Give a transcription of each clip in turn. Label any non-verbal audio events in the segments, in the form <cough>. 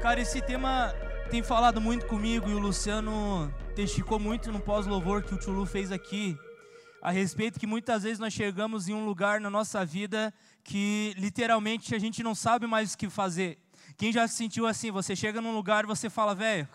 Cara, esse tema tem falado muito comigo e o Luciano testificou muito no pós-louvor que o Tchulu fez aqui, a respeito que muitas vezes nós chegamos em um lugar na nossa vida que literalmente a gente não sabe mais o que fazer. Quem já se sentiu assim? Você chega num lugar e você fala, velho,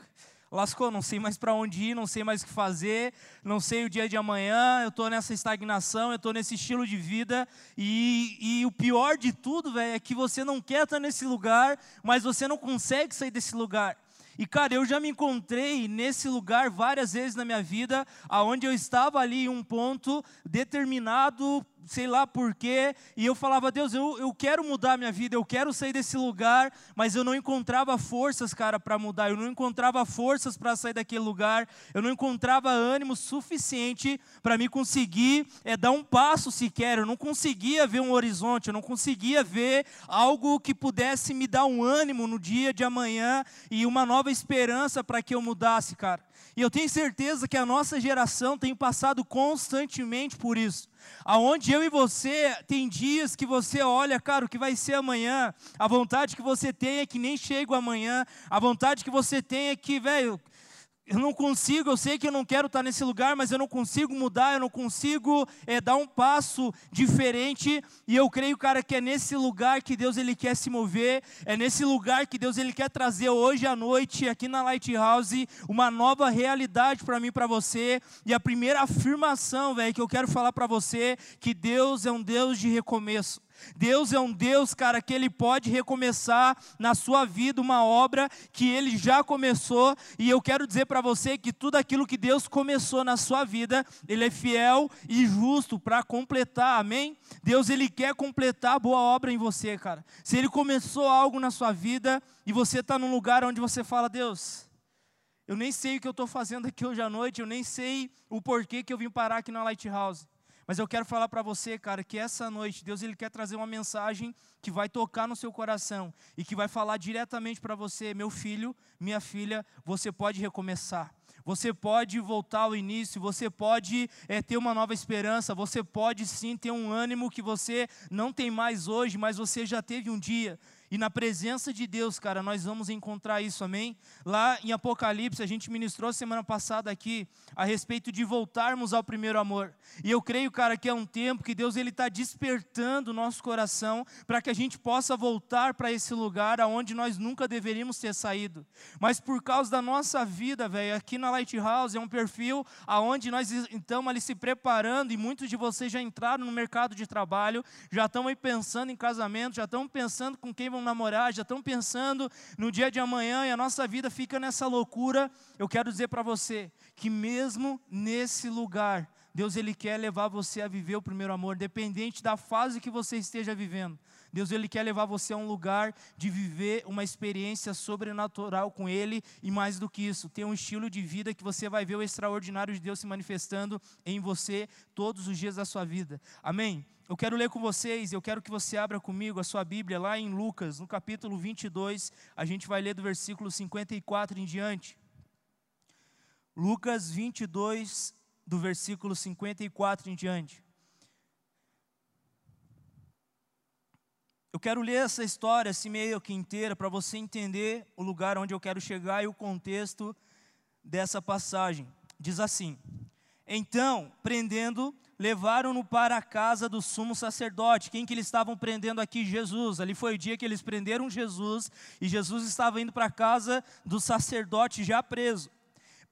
lascou, não sei mais para onde ir, não sei mais o que fazer, não sei o dia de amanhã, eu estou nessa estagnação, eu estou nesse estilo de vida, e, e o pior de tudo, velho, é que você não quer estar nesse lugar, mas você não consegue sair desse lugar. E cara, eu já me encontrei nesse lugar várias vezes na minha vida, aonde eu estava ali em um ponto determinado sei lá porquê, e eu falava, Deus, eu, eu quero mudar minha vida, eu quero sair desse lugar, mas eu não encontrava forças, cara, para mudar, eu não encontrava forças para sair daquele lugar, eu não encontrava ânimo suficiente para me conseguir é, dar um passo sequer, eu não conseguia ver um horizonte, eu não conseguia ver algo que pudesse me dar um ânimo no dia de amanhã e uma nova esperança para que eu mudasse, cara. E eu tenho certeza que a nossa geração tem passado constantemente por isso. Aonde eu e você tem dias que você olha, cara, o que vai ser amanhã, a vontade que você tem é que nem chega amanhã, a vontade que você tem é que, velho, eu não consigo, eu sei que eu não quero estar nesse lugar, mas eu não consigo mudar, eu não consigo é, dar um passo diferente. E eu creio, cara, que é nesse lugar que Deus ele quer se mover, é nesse lugar que Deus ele quer trazer hoje à noite aqui na Lighthouse uma nova realidade para mim, para você. E a primeira afirmação, velho, que eu quero falar para você, que Deus é um Deus de recomeço. Deus é um Deus, cara, que Ele pode recomeçar na sua vida uma obra que Ele já começou, e eu quero dizer para você que tudo aquilo que Deus começou na sua vida, Ele é fiel e justo para completar, amém? Deus, Ele quer completar a boa obra em você, cara. Se Ele começou algo na sua vida e você está num lugar onde você fala, Deus, eu nem sei o que eu estou fazendo aqui hoje à noite, eu nem sei o porquê que eu vim parar aqui na Lighthouse. Mas eu quero falar para você, cara, que essa noite Deus ele quer trazer uma mensagem que vai tocar no seu coração e que vai falar diretamente para você, meu filho, minha filha, você pode recomeçar. Você pode voltar ao início, você pode é, ter uma nova esperança, você pode sim ter um ânimo que você não tem mais hoje, mas você já teve um dia. E na presença de Deus, cara, nós vamos encontrar isso, amém? Lá em Apocalipse, a gente ministrou semana passada aqui a respeito de voltarmos ao primeiro amor. E eu creio, cara, que é um tempo que Deus ele está despertando o nosso coração para que a gente possa voltar para esse lugar aonde nós nunca deveríamos ter saído. Mas por causa da nossa vida, velho, aqui na Lighthouse é um perfil aonde nós estamos ali se preparando e muitos de vocês já entraram no mercado de trabalho, já estão aí pensando em casamento, já estão pensando com quem vão namorar, já estão pensando no dia de amanhã e a nossa vida fica nessa loucura. Eu quero dizer para você que mesmo nesse lugar, Deus ele quer levar você a viver o primeiro amor, independente da fase que você esteja vivendo. Deus ele quer levar você a um lugar de viver uma experiência sobrenatural com ele e mais do que isso, ter um estilo de vida que você vai ver o extraordinário de Deus se manifestando em você todos os dias da sua vida. Amém. Eu quero ler com vocês, eu quero que você abra comigo a sua Bíblia lá em Lucas, no capítulo 22, a gente vai ler do versículo 54 em diante. Lucas 22, do versículo 54 em diante. Eu quero ler essa história assim meio que inteira para você entender o lugar onde eu quero chegar e o contexto dessa passagem. Diz assim: Então, prendendo, levaram-no para a casa do sumo sacerdote. Quem que eles estavam prendendo aqui? Jesus. Ali foi o dia que eles prenderam Jesus e Jesus estava indo para a casa do sacerdote já preso.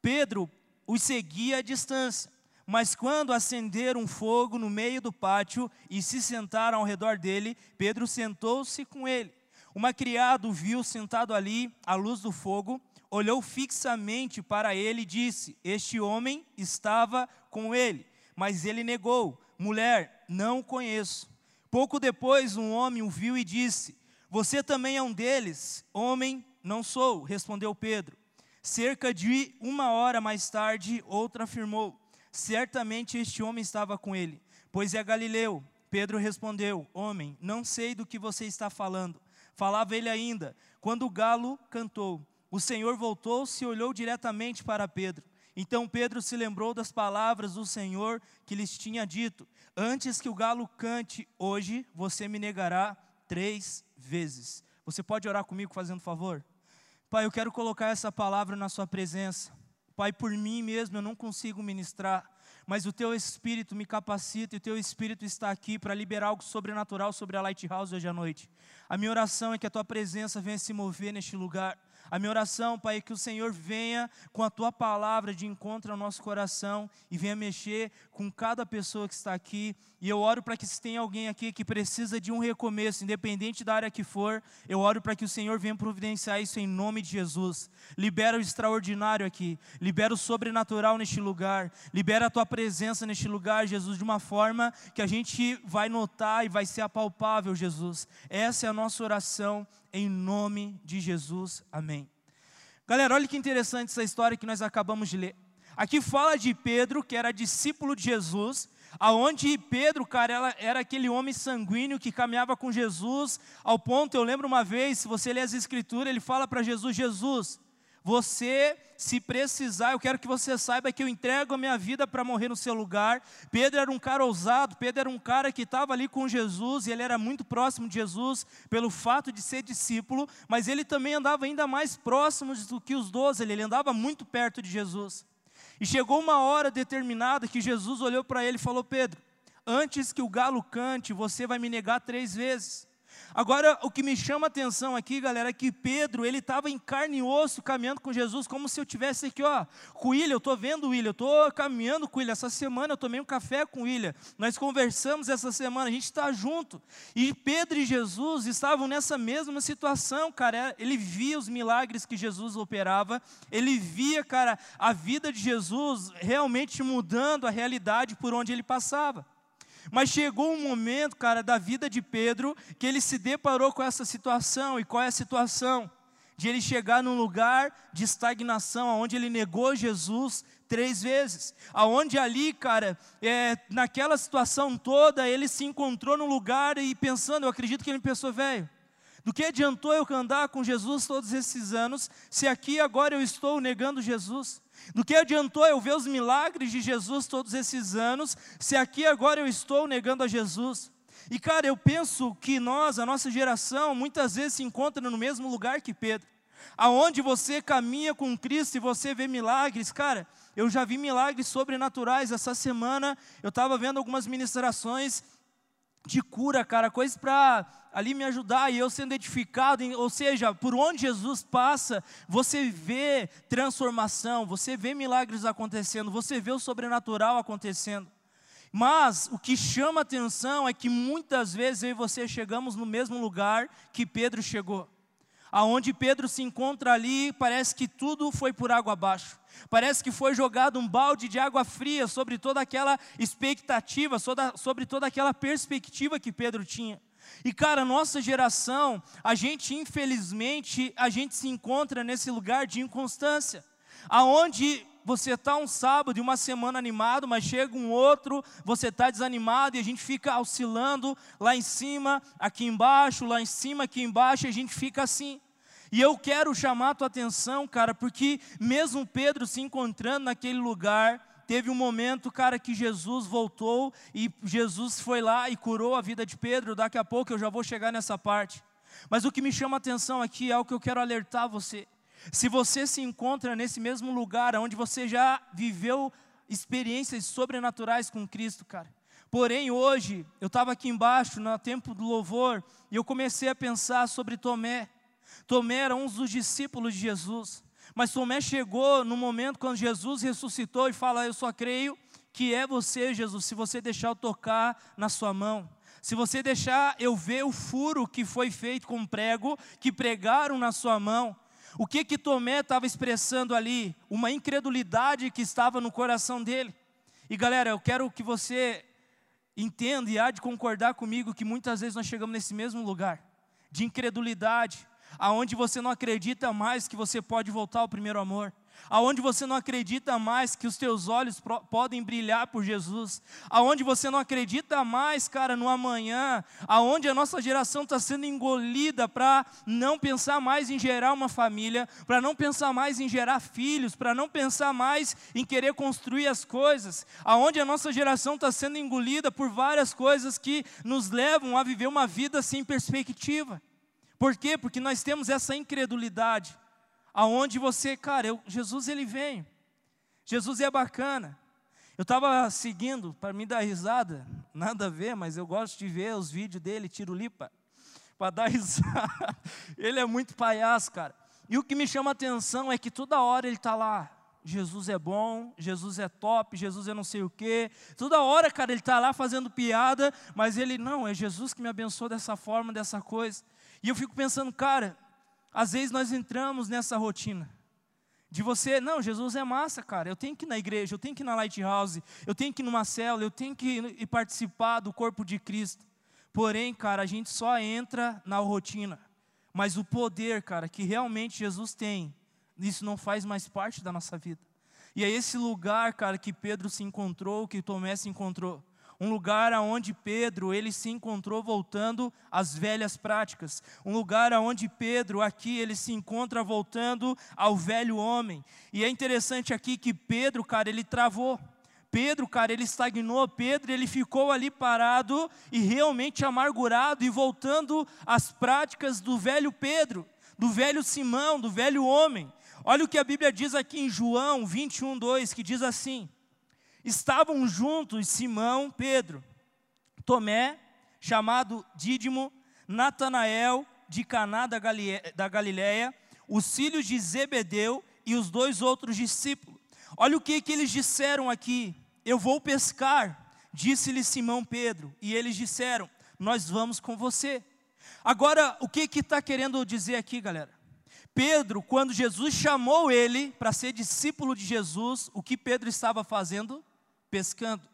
Pedro os seguia à distância. Mas quando acenderam um fogo no meio do pátio e se sentaram ao redor dele, Pedro sentou-se com ele. Uma criada o viu sentado ali à luz do fogo, olhou fixamente para ele e disse: Este homem estava com ele. Mas ele negou: Mulher, não o conheço. Pouco depois, um homem o viu e disse: Você também é um deles? Homem, não sou, respondeu Pedro. Cerca de uma hora mais tarde, outra afirmou: Certamente este homem estava com ele, pois é Galileu. Pedro respondeu: Homem, não sei do que você está falando. Falava ele ainda, quando o galo cantou. O Senhor voltou-se e olhou diretamente para Pedro. Então Pedro se lembrou das palavras do Senhor que lhes tinha dito: Antes que o galo cante, hoje você me negará três vezes. Você pode orar comigo fazendo favor? Pai, eu quero colocar essa palavra na Sua presença. Pai, por mim mesmo eu não consigo ministrar, mas o Teu Espírito me capacita e o Teu Espírito está aqui para liberar algo sobrenatural sobre a Lighthouse hoje à noite. A minha oração é que a Tua presença venha se mover neste lugar. A minha oração, Pai, é que o Senhor venha com a tua palavra de encontro ao nosso coração e venha mexer com cada pessoa que está aqui. E eu oro para que se tem alguém aqui que precisa de um recomeço, independente da área que for, eu oro para que o Senhor venha providenciar isso em nome de Jesus. Libera o extraordinário aqui, libera o sobrenatural neste lugar, libera a tua presença neste lugar, Jesus, de uma forma que a gente vai notar e vai ser apalpável, Jesus. Essa é a nossa oração em nome de Jesus. Amém. Galera, olha que interessante essa história que nós acabamos de ler. Aqui fala de Pedro, que era discípulo de Jesus, aonde Pedro, cara, era aquele homem sanguíneo que caminhava com Jesus, ao ponto, eu lembro uma vez, se você ler as escrituras, ele fala para Jesus, Jesus, você, se precisar, eu quero que você saiba que eu entrego a minha vida para morrer no seu lugar. Pedro era um cara ousado, Pedro era um cara que estava ali com Jesus, e ele era muito próximo de Jesus pelo fato de ser discípulo, mas ele também andava ainda mais próximo do que os doze, ele andava muito perto de Jesus. E chegou uma hora determinada que Jesus olhou para ele e falou: Pedro, antes que o galo cante, você vai me negar três vezes. Agora, o que me chama a atenção aqui, galera, é que Pedro, ele estava em carne e osso caminhando com Jesus, como se eu tivesse aqui, ó, com o William, eu estou vendo o William, eu estou caminhando com o William. Essa semana eu tomei um café com o William, nós conversamos essa semana, a gente está junto. E Pedro e Jesus estavam nessa mesma situação, cara. Ele via os milagres que Jesus operava, ele via, cara, a vida de Jesus realmente mudando a realidade por onde ele passava. Mas chegou um momento, cara, da vida de Pedro, que ele se deparou com essa situação. E qual é a situação? De ele chegar num lugar de estagnação, onde ele negou Jesus três vezes. Aonde ali, cara, é, naquela situação toda, ele se encontrou num lugar e pensando, eu acredito que ele pensou, velho, do que adiantou eu andar com Jesus todos esses anos, se aqui agora eu estou negando Jesus? Do que adiantou eu ver os milagres de Jesus todos esses anos, se aqui agora eu estou negando a Jesus? E cara, eu penso que nós, a nossa geração, muitas vezes se encontra no mesmo lugar que Pedro. Aonde você caminha com Cristo e você vê milagres, cara, eu já vi milagres sobrenaturais essa semana. Eu estava vendo algumas ministrações de cura, cara, coisas para ali me ajudar e eu sendo edificado, ou seja, por onde Jesus passa, você vê transformação, você vê milagres acontecendo, você vê o sobrenatural acontecendo. Mas o que chama atenção é que muitas vezes eu e você chegamos no mesmo lugar que Pedro chegou. Aonde Pedro se encontra ali, parece que tudo foi por água abaixo. Parece que foi jogado um balde de água fria sobre toda aquela expectativa, sobre toda aquela perspectiva que Pedro tinha. E cara, nossa geração, a gente infelizmente, a gente se encontra nesse lugar de inconstância, aonde você está um sábado e uma semana animado, mas chega um outro, você está desanimado e a gente fica oscilando lá em cima, aqui embaixo, lá em cima, aqui embaixo, e a gente fica assim. E eu quero chamar a tua atenção, cara, porque mesmo Pedro se encontrando naquele lugar, teve um momento, cara, que Jesus voltou e Jesus foi lá e curou a vida de Pedro. Daqui a pouco eu já vou chegar nessa parte. Mas o que me chama a atenção aqui é o que eu quero alertar você. Se você se encontra nesse mesmo lugar onde você já viveu experiências sobrenaturais com Cristo, cara. Porém, hoje, eu estava aqui embaixo, no tempo do louvor, e eu comecei a pensar sobre Tomé. Tomé era um dos discípulos de Jesus. Mas Tomé chegou no momento quando Jesus ressuscitou e fala: Eu só creio que é você, Jesus, se você deixar eu tocar na sua mão. Se você deixar eu ver o furo que foi feito com prego, que pregaram na sua mão. O que que Tomé estava expressando ali? Uma incredulidade que estava no coração dele. E galera, eu quero que você entenda e há de concordar comigo que muitas vezes nós chegamos nesse mesmo lugar de incredulidade, aonde você não acredita mais que você pode voltar ao primeiro amor, aonde você não acredita mais que os teus olhos podem brilhar por Jesus, aonde você não acredita mais, cara, no amanhã, aonde a nossa geração está sendo engolida para não pensar mais em gerar uma família, para não pensar mais em gerar filhos, para não pensar mais em querer construir as coisas, aonde a nossa geração está sendo engolida por várias coisas que nos levam a viver uma vida sem perspectiva. Por quê? Porque nós temos essa incredulidade, aonde você, cara, eu, Jesus ele vem. Jesus é bacana. Eu estava seguindo para me dar risada, <laughs> nada a ver, mas eu gosto de ver os vídeos dele, tiro lipa, <laughs> para dar <laughs> risada. Ele é muito palhaço, cara. E o que me chama a atenção é que toda hora ele está lá. Jesus é bom, Jesus é top, Jesus é não sei o quê. Toda hora, cara, ele está lá fazendo piada, mas ele, não, é Jesus que me abençoou dessa forma, dessa coisa. E eu fico pensando, cara, às vezes nós entramos nessa rotina de você, não, Jesus é massa, cara. Eu tenho que ir na igreja, eu tenho que ir na Lighthouse, eu tenho que ir numa célula, eu tenho que ir participar do corpo de Cristo. Porém, cara, a gente só entra na rotina. Mas o poder, cara, que realmente Jesus tem, isso não faz mais parte da nossa vida. E é esse lugar, cara, que Pedro se encontrou, que Tomé se encontrou um lugar aonde Pedro ele se encontrou voltando às velhas práticas, um lugar aonde Pedro aqui ele se encontra voltando ao velho homem. E é interessante aqui que Pedro, cara, ele travou. Pedro, cara, ele estagnou, Pedro, ele ficou ali parado e realmente amargurado e voltando às práticas do velho Pedro, do velho Simão, do velho homem. Olha o que a Bíblia diz aqui em João 21, 2, que diz assim: estavam juntos Simão, Pedro, Tomé, chamado Dídimo, Natanael, de Caná da Galiléia, os filhos de Zebedeu e os dois outros discípulos. Olha o que, que eles disseram aqui. Eu vou pescar, disse-lhe Simão Pedro. E eles disseram: Nós vamos com você. Agora, o que está querendo dizer aqui, galera? Pedro, quando Jesus chamou ele para ser discípulo de Jesus, o que Pedro estava fazendo? Pescando.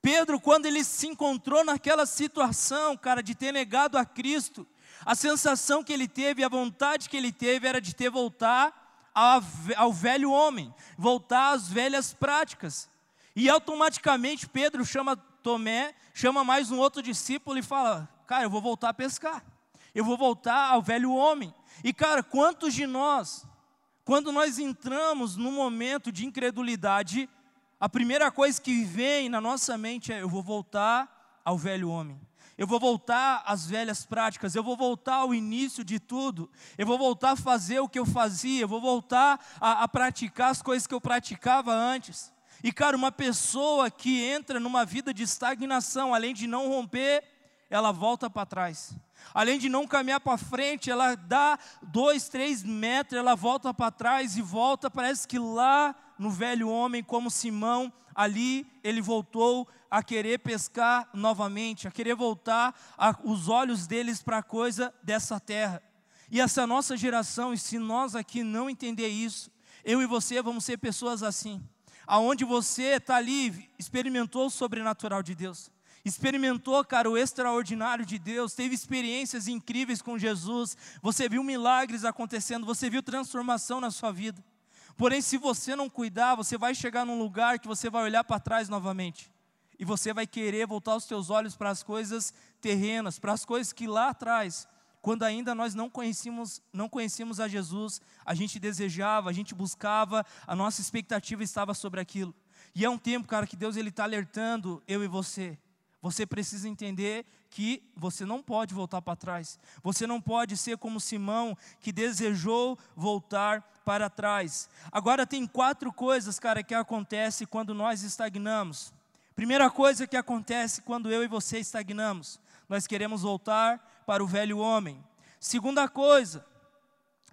Pedro, quando ele se encontrou naquela situação, cara, de ter negado a Cristo, a sensação que ele teve, a vontade que ele teve era de ter voltar ao velho homem, voltar às velhas práticas. E automaticamente Pedro chama Tomé, chama mais um outro discípulo e fala: Cara, eu vou voltar a pescar, eu vou voltar ao velho homem. E cara, quantos de nós, quando nós entramos num momento de incredulidade, a primeira coisa que vem na nossa mente é: eu vou voltar ao velho homem. Eu vou voltar às velhas práticas, eu vou voltar ao início de tudo, eu vou voltar a fazer o que eu fazia, eu vou voltar a, a praticar as coisas que eu praticava antes. E, cara, uma pessoa que entra numa vida de estagnação, além de não romper, ela volta para trás. Além de não caminhar para frente, ela dá dois, três metros, ela volta para trás e volta, parece que lá no velho homem, como Simão, ali ele voltou a querer pescar novamente, a querer voltar a, os olhos deles para a coisa dessa terra. E essa nossa geração, e se nós aqui não entender isso, eu e você vamos ser pessoas assim, aonde você está ali, experimentou o sobrenatural de Deus, experimentou, cara, o extraordinário de Deus, teve experiências incríveis com Jesus, você viu milagres acontecendo, você viu transformação na sua vida. Porém, se você não cuidar, você vai chegar num lugar que você vai olhar para trás novamente. E você vai querer voltar os seus olhos para as coisas terrenas, para as coisas que lá atrás, quando ainda nós não conhecíamos, não conhecíamos a Jesus, a gente desejava, a gente buscava, a nossa expectativa estava sobre aquilo. E é um tempo, cara, que Deus ele está alertando eu e você. Você precisa entender que você não pode voltar para trás. Você não pode ser como Simão, que desejou voltar para trás. Agora tem quatro coisas, cara, que acontece quando nós estagnamos. Primeira coisa que acontece quando eu e você estagnamos, nós queremos voltar para o velho homem. Segunda coisa,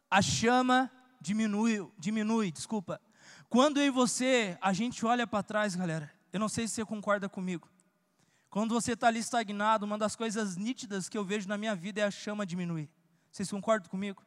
a chama diminui, diminui, desculpa. Quando eu e você, a gente olha para trás, galera, eu não sei se você concorda comigo. Quando você está ali estagnado, uma das coisas nítidas que eu vejo na minha vida é a chama diminuir. Vocês concordam comigo?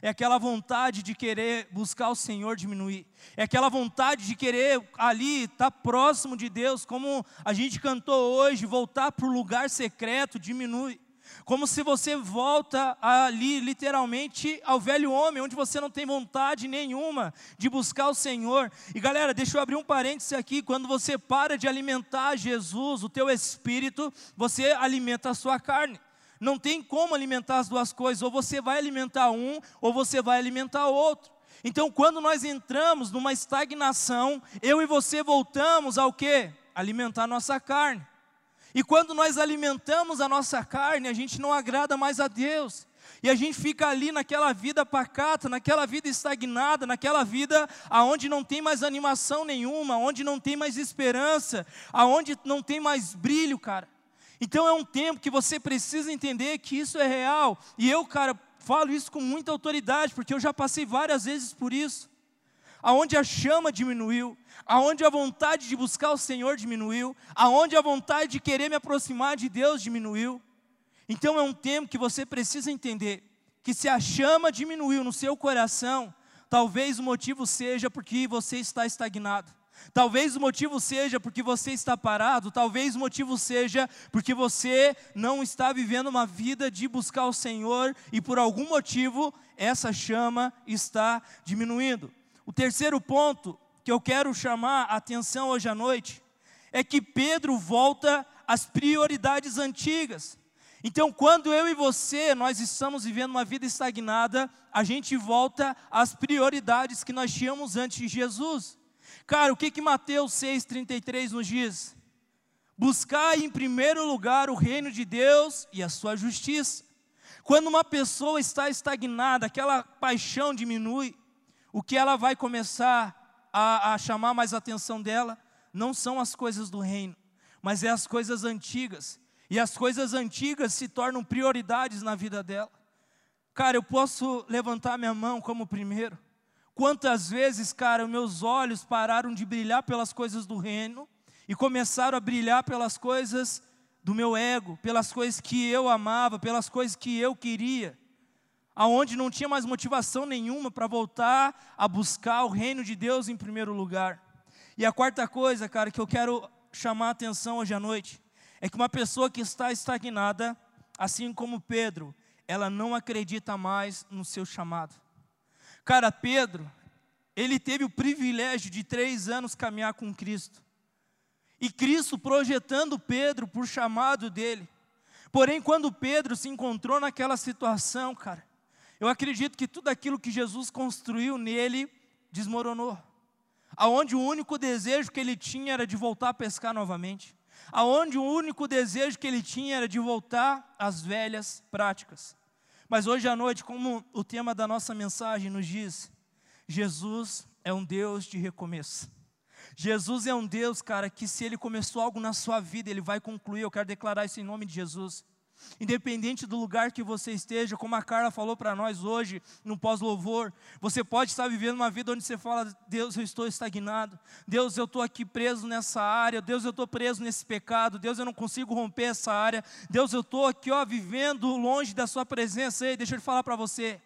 É aquela vontade de querer buscar o Senhor diminuir. É aquela vontade de querer ali estar tá próximo de Deus, como a gente cantou hoje, voltar para o lugar secreto diminui. Como se você volta ali, literalmente, ao velho homem, onde você não tem vontade nenhuma de buscar o Senhor. E galera, deixa eu abrir um parêntese aqui: quando você para de alimentar Jesus, o teu espírito, você alimenta a sua carne. Não tem como alimentar as duas coisas, ou você vai alimentar um, ou você vai alimentar o outro. Então, quando nós entramos numa estagnação, eu e você voltamos ao que? Alimentar nossa carne. E quando nós alimentamos a nossa carne, a gente não agrada mais a Deus. E a gente fica ali naquela vida pacata, naquela vida estagnada, naquela vida aonde não tem mais animação nenhuma, onde não tem mais esperança, aonde não tem mais brilho, cara. Então é um tempo que você precisa entender que isso é real. E eu, cara, falo isso com muita autoridade, porque eu já passei várias vezes por isso. Aonde a chama diminuiu, aonde a vontade de buscar o Senhor diminuiu, aonde a vontade de querer me aproximar de Deus diminuiu. Então é um tempo que você precisa entender que se a chama diminuiu no seu coração, talvez o motivo seja porque você está estagnado. Talvez o motivo seja porque você está parado, talvez o motivo seja porque você não está vivendo uma vida de buscar o Senhor e por algum motivo essa chama está diminuindo. O terceiro ponto que eu quero chamar a atenção hoje à noite é que Pedro volta às prioridades antigas. Então, quando eu e você, nós estamos vivendo uma vida estagnada, a gente volta às prioridades que nós tínhamos antes de Jesus. Cara, o que que Mateus 6:33 nos diz? Buscar em primeiro lugar o reino de Deus e a sua justiça. Quando uma pessoa está estagnada, aquela paixão diminui, o que ela vai começar a, a chamar mais atenção dela não são as coisas do reino, mas é as coisas antigas e as coisas antigas se tornam prioridades na vida dela. Cara, eu posso levantar minha mão como primeiro. Quantas vezes, cara, meus olhos pararam de brilhar pelas coisas do reino e começaram a brilhar pelas coisas do meu ego, pelas coisas que eu amava, pelas coisas que eu queria, aonde não tinha mais motivação nenhuma para voltar a buscar o reino de Deus em primeiro lugar. E a quarta coisa, cara, que eu quero chamar a atenção hoje à noite, é que uma pessoa que está estagnada, assim como Pedro, ela não acredita mais no seu chamado. Cara, Pedro, ele teve o privilégio de três anos caminhar com Cristo. E Cristo projetando Pedro por chamado dele. Porém, quando Pedro se encontrou naquela situação, cara, eu acredito que tudo aquilo que Jesus construiu nele desmoronou. Aonde o único desejo que ele tinha era de voltar a pescar novamente aonde o único desejo que ele tinha era de voltar às velhas práticas. Mas hoje à noite, como o tema da nossa mensagem nos diz, Jesus é um Deus de recomeço. Jesus é um Deus, cara, que se ele começou algo na sua vida, ele vai concluir. Eu quero declarar isso em nome de Jesus. Independente do lugar que você esteja, como a Carla falou para nós hoje, no pós-louvor, você pode estar vivendo uma vida onde você fala: Deus, eu estou estagnado, Deus, eu estou aqui preso nessa área, Deus, eu estou preso nesse pecado, Deus, eu não consigo romper essa área, Deus, eu estou aqui, ó, vivendo longe da Sua presença. Ei, deixa eu falar para você: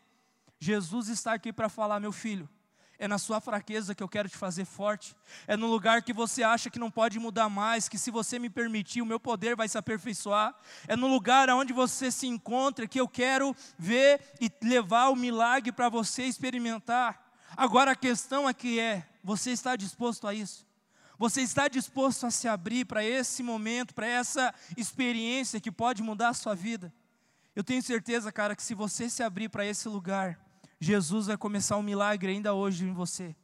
Jesus está aqui para falar, meu filho, é na sua fraqueza que eu quero te fazer forte. É no lugar que você acha que não pode mudar mais, que se você me permitir, o meu poder vai se aperfeiçoar. É no lugar onde você se encontra que eu quero ver e levar o milagre para você experimentar. Agora a questão aqui é: você está disposto a isso? Você está disposto a se abrir para esse momento, para essa experiência que pode mudar a sua vida? Eu tenho certeza, cara, que se você se abrir para esse lugar, Jesus vai começar um milagre ainda hoje em você.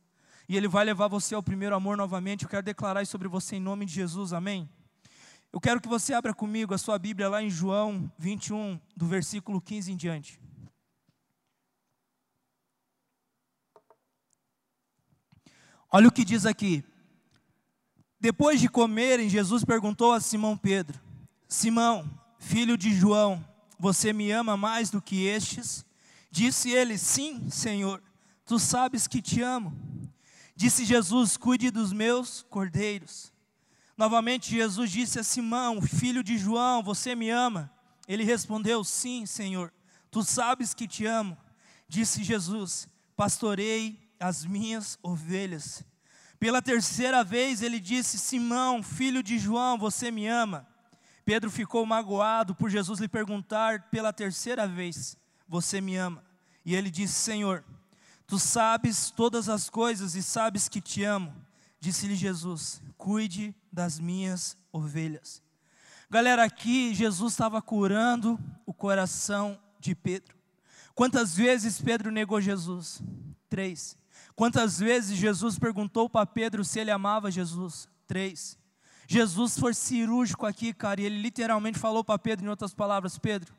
E Ele vai levar você ao primeiro amor novamente. Eu quero declarar isso sobre você em nome de Jesus, amém? Eu quero que você abra comigo a sua Bíblia lá em João 21, do versículo 15 em diante. Olha o que diz aqui. Depois de comerem, Jesus perguntou a Simão Pedro: Simão, filho de João, você me ama mais do que estes? Disse ele: Sim, Senhor, tu sabes que te amo. Disse Jesus: Cuide dos meus cordeiros. Novamente, Jesus disse a Simão, filho de João: Você me ama? Ele respondeu: Sim, Senhor, tu sabes que te amo. Disse Jesus: Pastorei as minhas ovelhas. Pela terceira vez ele disse: Simão, filho de João, você me ama? Pedro ficou magoado por Jesus lhe perguntar pela terceira vez: Você me ama? E ele disse: Senhor, tu sabes todas as coisas e sabes que te amo. Disse-lhe Jesus: Cuide das minhas ovelhas. Galera, aqui Jesus estava curando o coração de Pedro. Quantas vezes Pedro negou Jesus? Três. Quantas vezes Jesus perguntou para Pedro se ele amava Jesus? Três. Jesus foi cirúrgico aqui, cara, e ele literalmente falou para Pedro, em outras palavras: Pedro,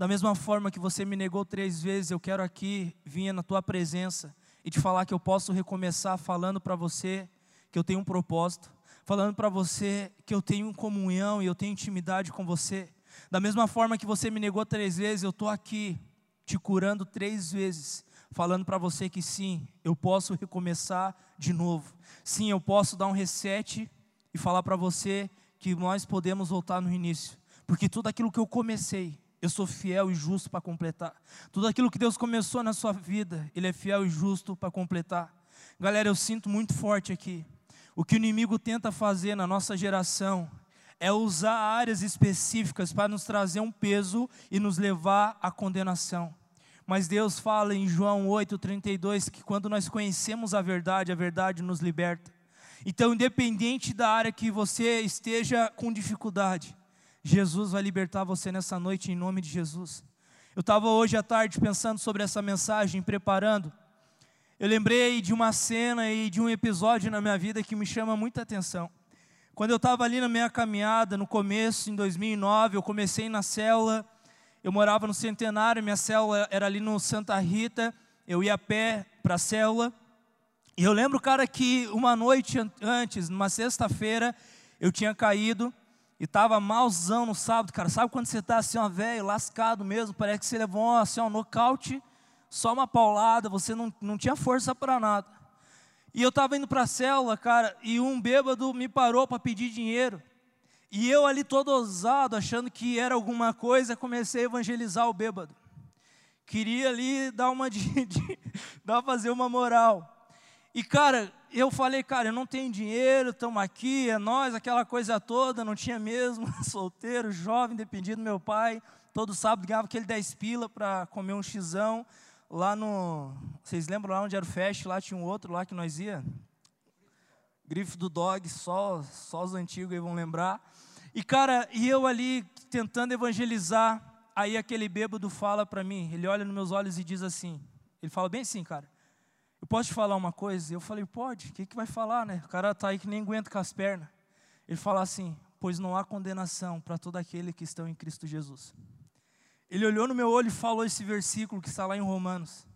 Da mesma forma que você me negou três vezes, eu quero aqui vir na tua presença e te falar que eu posso recomeçar falando para você que eu tenho um propósito, falando para você que eu tenho comunhão e eu tenho intimidade com você. Da mesma forma que você me negou três vezes, eu estou aqui te curando três vezes, falando para você que sim, eu posso recomeçar de novo. Sim, eu posso dar um reset e falar para você que nós podemos voltar no início, porque tudo aquilo que eu comecei, eu sou fiel e justo para completar. Tudo aquilo que Deus começou na sua vida, Ele é fiel e justo para completar. Galera, eu sinto muito forte aqui. O que o inimigo tenta fazer na nossa geração é usar áreas específicas para nos trazer um peso e nos levar à condenação. Mas Deus fala em João 8,32 que quando nós conhecemos a verdade, a verdade nos liberta. Então, independente da área que você esteja com dificuldade, Jesus vai libertar você nessa noite em nome de Jesus. Eu estava hoje à tarde pensando sobre essa mensagem, preparando. Eu lembrei de uma cena e de um episódio na minha vida que me chama muita atenção. Quando eu estava ali na minha caminhada, no começo, em 2009, eu comecei na célula. Eu morava no Centenário, minha célula era ali no Santa Rita. Eu ia a pé para a célula. E eu lembro, cara, que uma noite antes, numa sexta-feira, eu tinha caído e estava malzão no sábado, cara. Sabe quando você está assim, ó, velho, lascado mesmo? Parece que você levou assim, um nocaute, só uma paulada, você não, não tinha força para nada. E eu estava indo para a célula, cara, e um bêbado me parou para pedir dinheiro. E eu ali todo ousado, achando que era alguma coisa, comecei a evangelizar o bêbado. Queria ali dar uma de, <laughs> de dar fazer uma moral. E cara, eu falei, cara, eu não tenho dinheiro, estamos aqui, é nós, aquela coisa toda, não tinha mesmo, <laughs> solteiro, jovem, dependido do meu pai. Todo sábado ganhava aquele 10 pila para comer um xizão. Lá no. Vocês lembram lá onde era o Fest? Lá tinha um outro lá que nós ia. Grife do Dog, só, só os antigos aí vão lembrar. E cara, e eu ali tentando evangelizar, aí aquele bêbado fala para mim, ele olha nos meus olhos e diz assim, ele fala bem assim, cara, eu posso te falar uma coisa? Eu falei, pode, o que, que vai falar, né? O cara está aí que nem aguenta com as pernas. Ele fala assim, pois não há condenação para todo aquele que estão em Cristo Jesus. Ele olhou no meu olho e falou esse versículo que está lá em Romanos.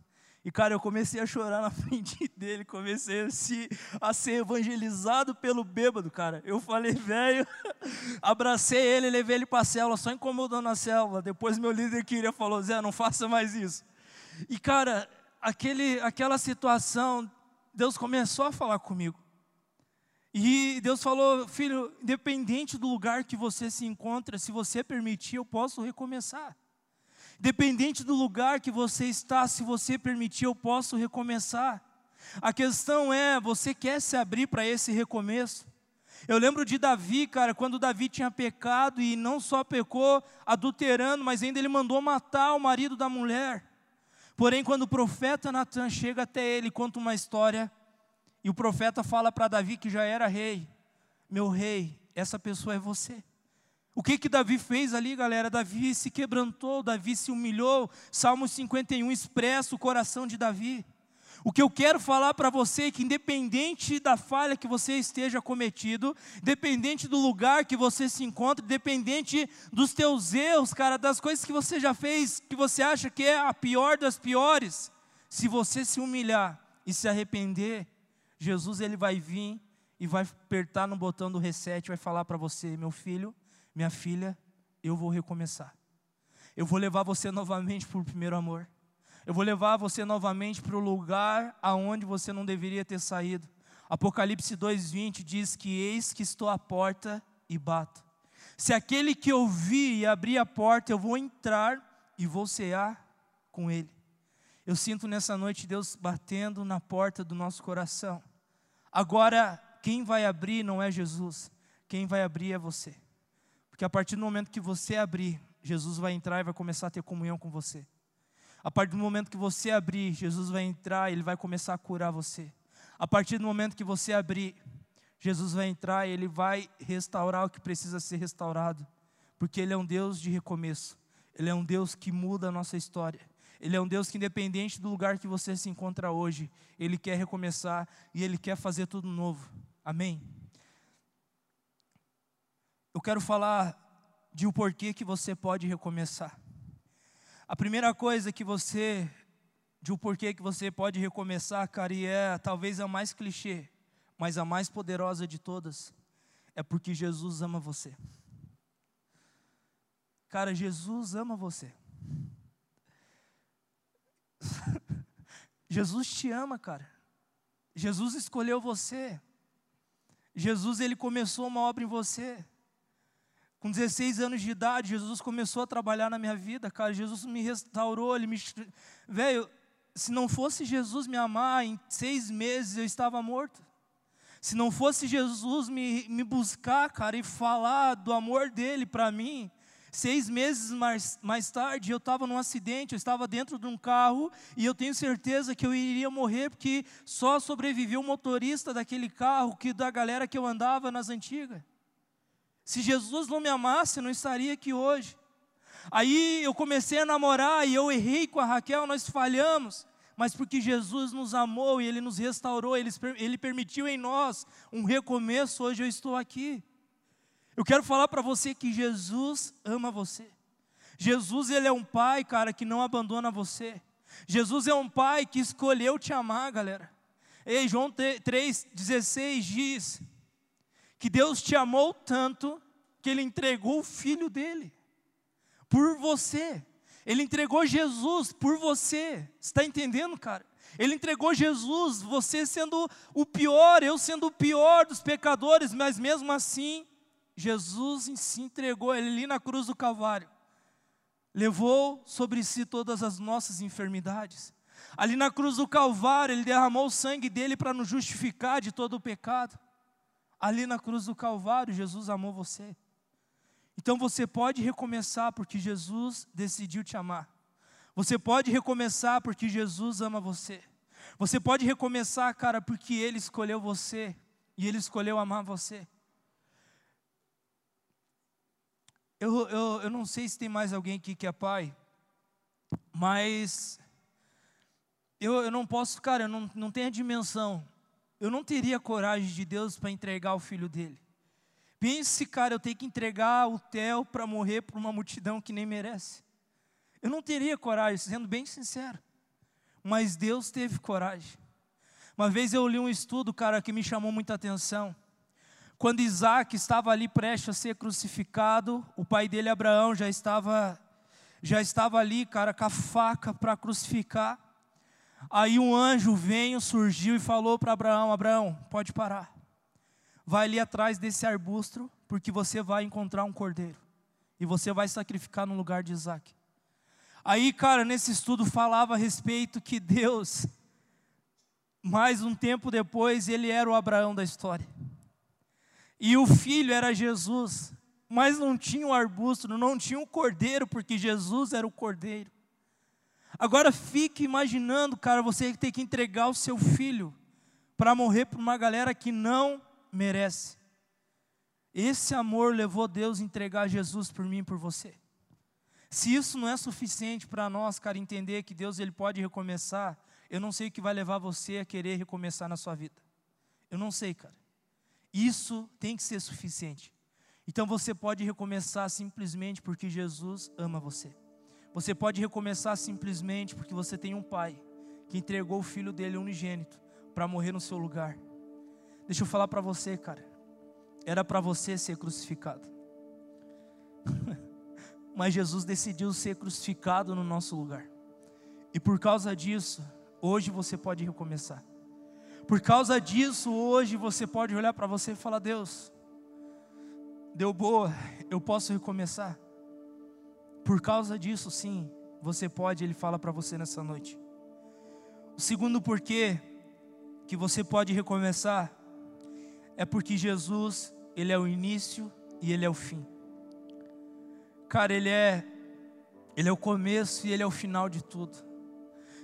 E, cara, eu comecei a chorar na <laughs> frente dele, comecei a, se, a ser evangelizado pelo bêbado, cara. Eu falei, velho, <laughs> abracei ele, levei ele para a célula, só incomodando a célula. Depois meu líder queria, falou, Zé, não faça mais isso. E, cara, aquele, aquela situação, Deus começou a falar comigo. E Deus falou, filho, independente do lugar que você se encontra, se você permitir, eu posso recomeçar. Independente do lugar que você está, se você permitir, eu posso recomeçar. A questão é, você quer se abrir para esse recomeço? Eu lembro de Davi, cara, quando Davi tinha pecado e não só pecou adulterando, mas ainda ele mandou matar o marido da mulher. Porém, quando o profeta Natan chega até ele, conta uma história, e o profeta fala para Davi que já era rei: Meu rei, essa pessoa é você. O que que Davi fez ali, galera? Davi se quebrantou, Davi se humilhou. Salmo 51 expressa o coração de Davi. O que eu quero falar para você é que, independente da falha que você esteja cometido, independente do lugar que você se encontra, independente dos teus erros, cara, das coisas que você já fez, que você acha que é a pior das piores, se você se humilhar e se arrepender, Jesus ele vai vir e vai apertar no botão do reset, vai falar para você, meu filho, minha filha, eu vou recomeçar. Eu vou levar você novamente para o primeiro amor. Eu vou levar você novamente para o lugar aonde você não deveria ter saído. Apocalipse 2:20 diz que eis que estou à porta e bato. Se aquele que ouvir e abrir a porta, eu vou entrar e vou cear com ele. Eu sinto nessa noite Deus batendo na porta do nosso coração. Agora, quem vai abrir não é Jesus, quem vai abrir é você. Porque a partir do momento que você abrir, Jesus vai entrar e vai começar a ter comunhão com você. A partir do momento que você abrir, Jesus vai entrar e ele vai começar a curar você. A partir do momento que você abrir, Jesus vai entrar e ele vai restaurar o que precisa ser restaurado. Porque ele é um Deus de recomeço. Ele é um Deus que muda a nossa história. Ele é um Deus que, independente do lugar que você se encontra hoje, Ele quer recomeçar e Ele quer fazer tudo novo. Amém? Eu quero falar de o porquê que você pode recomeçar. A primeira coisa que você, de um porquê que você pode recomeçar, cara, e é talvez a mais clichê, mas a mais poderosa de todas, é porque Jesus ama você. Cara, Jesus ama você. <laughs> Jesus te ama, cara. Jesus escolheu você. Jesus ele começou uma obra em você. Com 16 anos de idade, Jesus começou a trabalhar na minha vida, cara. Jesus me restaurou, ele me. Velho, se não fosse Jesus me amar, em seis meses eu estava morto. Se não fosse Jesus me, me buscar, cara, e falar do amor dele para mim, Seis meses mais, mais tarde, eu estava num acidente, eu estava dentro de um carro e eu tenho certeza que eu iria morrer porque só sobreviveu o motorista daquele carro que da galera que eu andava nas antigas. Se Jesus não me amasse, não estaria aqui hoje. Aí eu comecei a namorar e eu errei com a Raquel, nós falhamos mas porque Jesus nos amou e Ele nos restaurou, Ele, Ele permitiu em nós um recomeço, hoje eu estou aqui. Eu quero falar para você que Jesus ama você. Jesus, ele é um pai, cara, que não abandona você. Jesus é um pai que escolheu te amar, galera. Ei, João 3,16 diz que Deus te amou tanto que Ele entregou o Filho dele por você. Ele entregou Jesus por você. Está entendendo, cara? Ele entregou Jesus, você sendo o pior, eu sendo o pior dos pecadores, mas mesmo assim, Jesus se entregou ele ali na cruz do Calvário, levou sobre si todas as nossas enfermidades. Ali na cruz do Calvário, ele derramou o sangue dele para nos justificar de todo o pecado. Ali na cruz do Calvário, Jesus amou você. Então você pode recomeçar porque Jesus decidiu te amar. Você pode recomeçar porque Jesus ama você. Você pode recomeçar, cara, porque Ele escolheu você e Ele escolheu amar você. Eu, eu, eu não sei se tem mais alguém aqui que é pai, mas eu, eu não posso, cara, eu não, não tenho a dimensão. Eu não teria coragem de Deus para entregar o filho dele. Pense, cara, eu tenho que entregar o Theo para morrer para uma multidão que nem merece. Eu não teria coragem, sendo bem sincero. Mas Deus teve coragem. Uma vez eu li um estudo, cara, que me chamou muita atenção. Quando Isaac estava ali prestes a ser crucificado, o pai dele, Abraão, já estava, já estava ali, cara, com a faca para crucificar. Aí um anjo veio, surgiu e falou para Abraão: Abraão, pode parar. Vai ali atrás desse arbusto, porque você vai encontrar um cordeiro. E você vai sacrificar no lugar de Isaac. Aí, cara, nesse estudo falava a respeito que Deus, mais um tempo depois, ele era o Abraão da história. E o filho era Jesus, mas não tinha o um arbusto, não tinha o um cordeiro, porque Jesus era o cordeiro. Agora fique imaginando, cara, você ter que entregar o seu filho para morrer para uma galera que não merece. Esse amor levou Deus a entregar Jesus por mim e por você. Se isso não é suficiente para nós, cara, entender que Deus ele pode recomeçar, eu não sei o que vai levar você a querer recomeçar na sua vida. Eu não sei, cara. Isso tem que ser suficiente. Então você pode recomeçar simplesmente porque Jesus ama você. Você pode recomeçar simplesmente porque você tem um pai que entregou o filho dele unigênito para morrer no seu lugar. Deixa eu falar para você, cara. Era para você ser crucificado. <laughs> Mas Jesus decidiu ser crucificado no nosso lugar. E por causa disso, hoje você pode recomeçar. Por causa disso, hoje você pode olhar para você e falar: Deus, deu boa, eu posso recomeçar. Por causa disso, sim, você pode, Ele fala para você nessa noite. O segundo porquê que você pode recomeçar é porque Jesus, Ele é o início e Ele é o fim. Cara, Ele é, Ele é o começo e Ele é o final de tudo.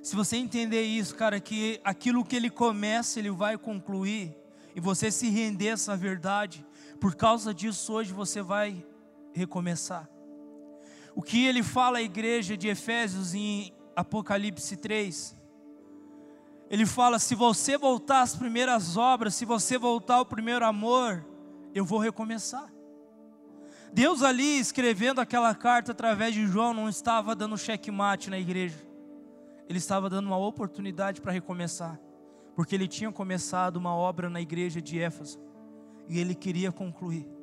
Se você entender isso, cara, que aquilo que ele começa, ele vai concluir, e você se render a essa verdade, por causa disso hoje você vai recomeçar. O que ele fala à igreja de Efésios em Apocalipse 3, ele fala: se você voltar às primeiras obras, se você voltar ao primeiro amor, eu vou recomeçar. Deus ali escrevendo aquela carta através de João não estava dando checkmate na igreja. Ele estava dando uma oportunidade para recomeçar, porque ele tinha começado uma obra na igreja de Éfeso e ele queria concluir.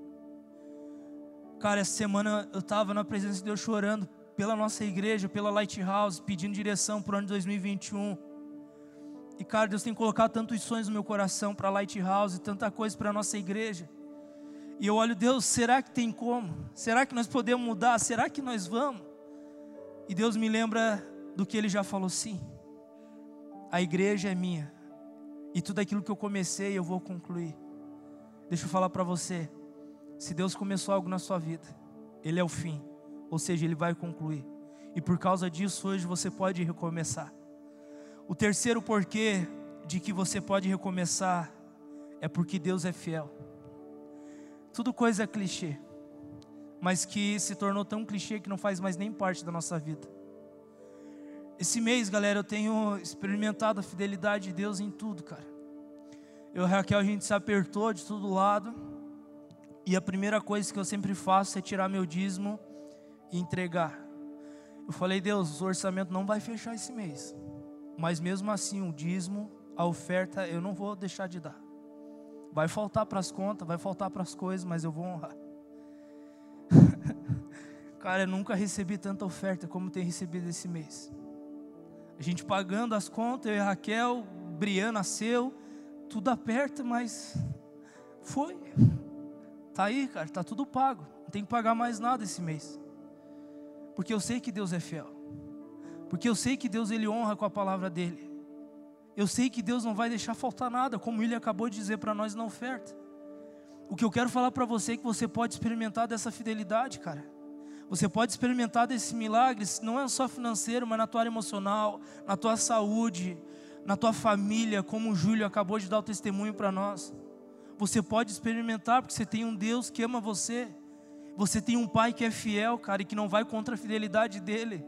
Cara, essa semana eu estava na presença de Deus chorando pela nossa igreja, pela Lighthouse, pedindo direção para o ano de 2021. E cara, Deus tem colocado tantos sonhos no meu coração para Lighthouse, tanta coisa para a nossa igreja. E eu olho, Deus, será que tem como? Será que nós podemos mudar? Será que nós vamos? E Deus me lembra do que Ele já falou: sim, a igreja é minha, e tudo aquilo que eu comecei eu vou concluir. Deixa eu falar para você: se Deus começou algo na sua vida, Ele é o fim, ou seja, Ele vai concluir. E por causa disso, hoje você pode recomeçar. O terceiro porquê de que você pode recomeçar é porque Deus é fiel. Tudo coisa é clichê, mas que se tornou tão clichê que não faz mais nem parte da nossa vida. Esse mês, galera, eu tenho experimentado a fidelidade de Deus em tudo, cara. Eu e Raquel, a gente se apertou de todo lado. E a primeira coisa que eu sempre faço é tirar meu dízimo e entregar. Eu falei, Deus, o orçamento não vai fechar esse mês. Mas mesmo assim, o dízimo, a oferta, eu não vou deixar de dar. Vai faltar para as contas, vai faltar para as coisas, mas eu vou honrar. <laughs> Cara, eu nunca recebi tanta oferta como tenho recebido esse mês. A gente pagando as contas, eu e Raquel, Brian nasceu, tudo aperta, mas foi. Tá aí, cara, tá tudo pago. Não tem que pagar mais nada esse mês. Porque eu sei que Deus é fiel. Porque eu sei que Deus ele honra com a palavra dele. Eu sei que Deus não vai deixar faltar nada, como ele acabou de dizer para nós na oferta. O que eu quero falar para você é que você pode experimentar dessa fidelidade, cara. Você pode experimentar desse milagre, não é só financeiro, mas na tua área emocional, na tua saúde, na tua família, como o Júlio acabou de dar o testemunho para nós. Você pode experimentar porque você tem um Deus que ama você. Você tem um pai que é fiel, cara, e que não vai contra a fidelidade dele.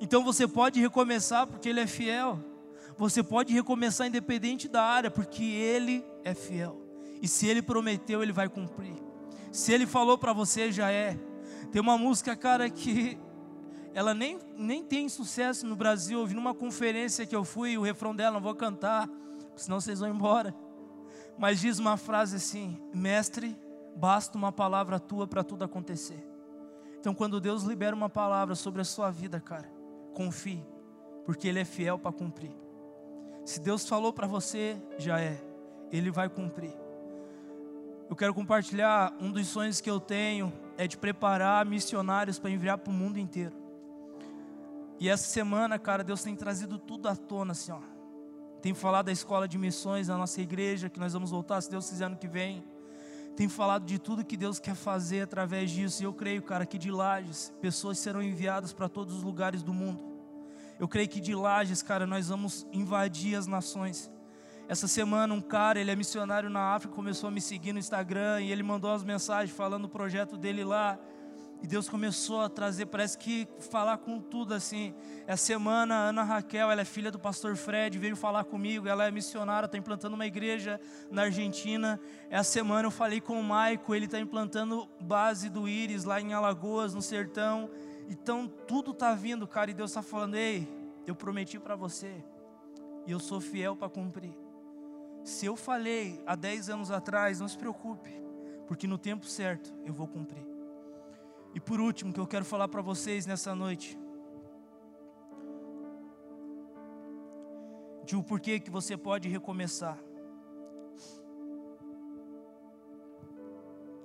Então você pode recomeçar porque ele é fiel. Você pode recomeçar independente da área, porque Ele é fiel. E se Ele prometeu, Ele vai cumprir. Se Ele falou para você, já é. Tem uma música, cara, que ela nem, nem tem sucesso no Brasil. Eu numa conferência que eu fui, o refrão dela, não vou cantar, senão vocês vão embora. Mas diz uma frase assim: Mestre, basta uma palavra tua para tudo acontecer. Então, quando Deus libera uma palavra sobre a sua vida, cara, confie, porque Ele é fiel para cumprir. Se Deus falou para você, já é. Ele vai cumprir. Eu quero compartilhar um dos sonhos que eu tenho é de preparar missionários para enviar para o mundo inteiro. E essa semana, cara, Deus tem trazido tudo à tona, assim, ó. Tem falado da escola de missões na nossa igreja, que nós vamos voltar, se Deus quiser, ano que vem. Tem falado de tudo que Deus quer fazer através disso. E eu creio, cara, que de lajes, pessoas serão enviadas para todos os lugares do mundo. Eu creio que de Lages, cara, nós vamos invadir as nações. Essa semana um cara, ele é missionário na África, começou a me seguir no Instagram e ele mandou as mensagens falando do projeto dele lá. E Deus começou a trazer, parece que falar com tudo assim. Essa semana, Ana Raquel, ela é filha do pastor Fred, veio falar comigo. Ela é missionária, está implantando uma igreja na Argentina. Essa semana eu falei com o Maico, ele está implantando base do Íris lá em Alagoas, no sertão. Então tudo está vindo, cara, e Deus está falando: ei, eu prometi para você, e eu sou fiel para cumprir. Se eu falei há 10 anos atrás, não se preocupe, porque no tempo certo eu vou cumprir. E por último, que eu quero falar para vocês nessa noite, de o um porquê que você pode recomeçar.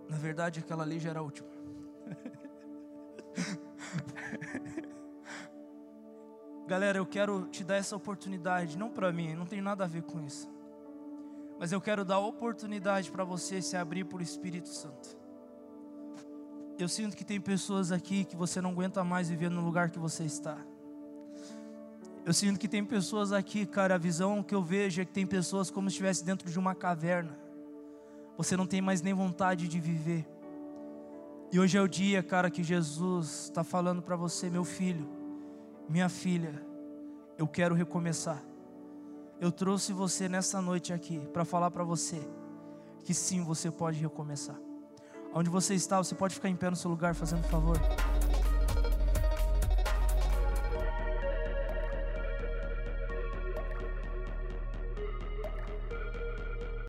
Na verdade, aquela lei já era a última. <laughs> Galera, eu quero te dar essa oportunidade, não para mim, não tem nada a ver com isso. Mas eu quero dar oportunidade para você se abrir para o Espírito Santo. Eu sinto que tem pessoas aqui que você não aguenta mais viver no lugar que você está. Eu sinto que tem pessoas aqui, cara, a visão que eu vejo é que tem pessoas como se estivesse dentro de uma caverna. Você não tem mais nem vontade de viver. E hoje é o dia, cara, que Jesus está falando para você, meu filho, minha filha, eu quero recomeçar. Eu trouxe você nessa noite aqui para falar para você que sim, você pode recomeçar. Onde você está, você pode ficar em pé no seu lugar, fazendo favor.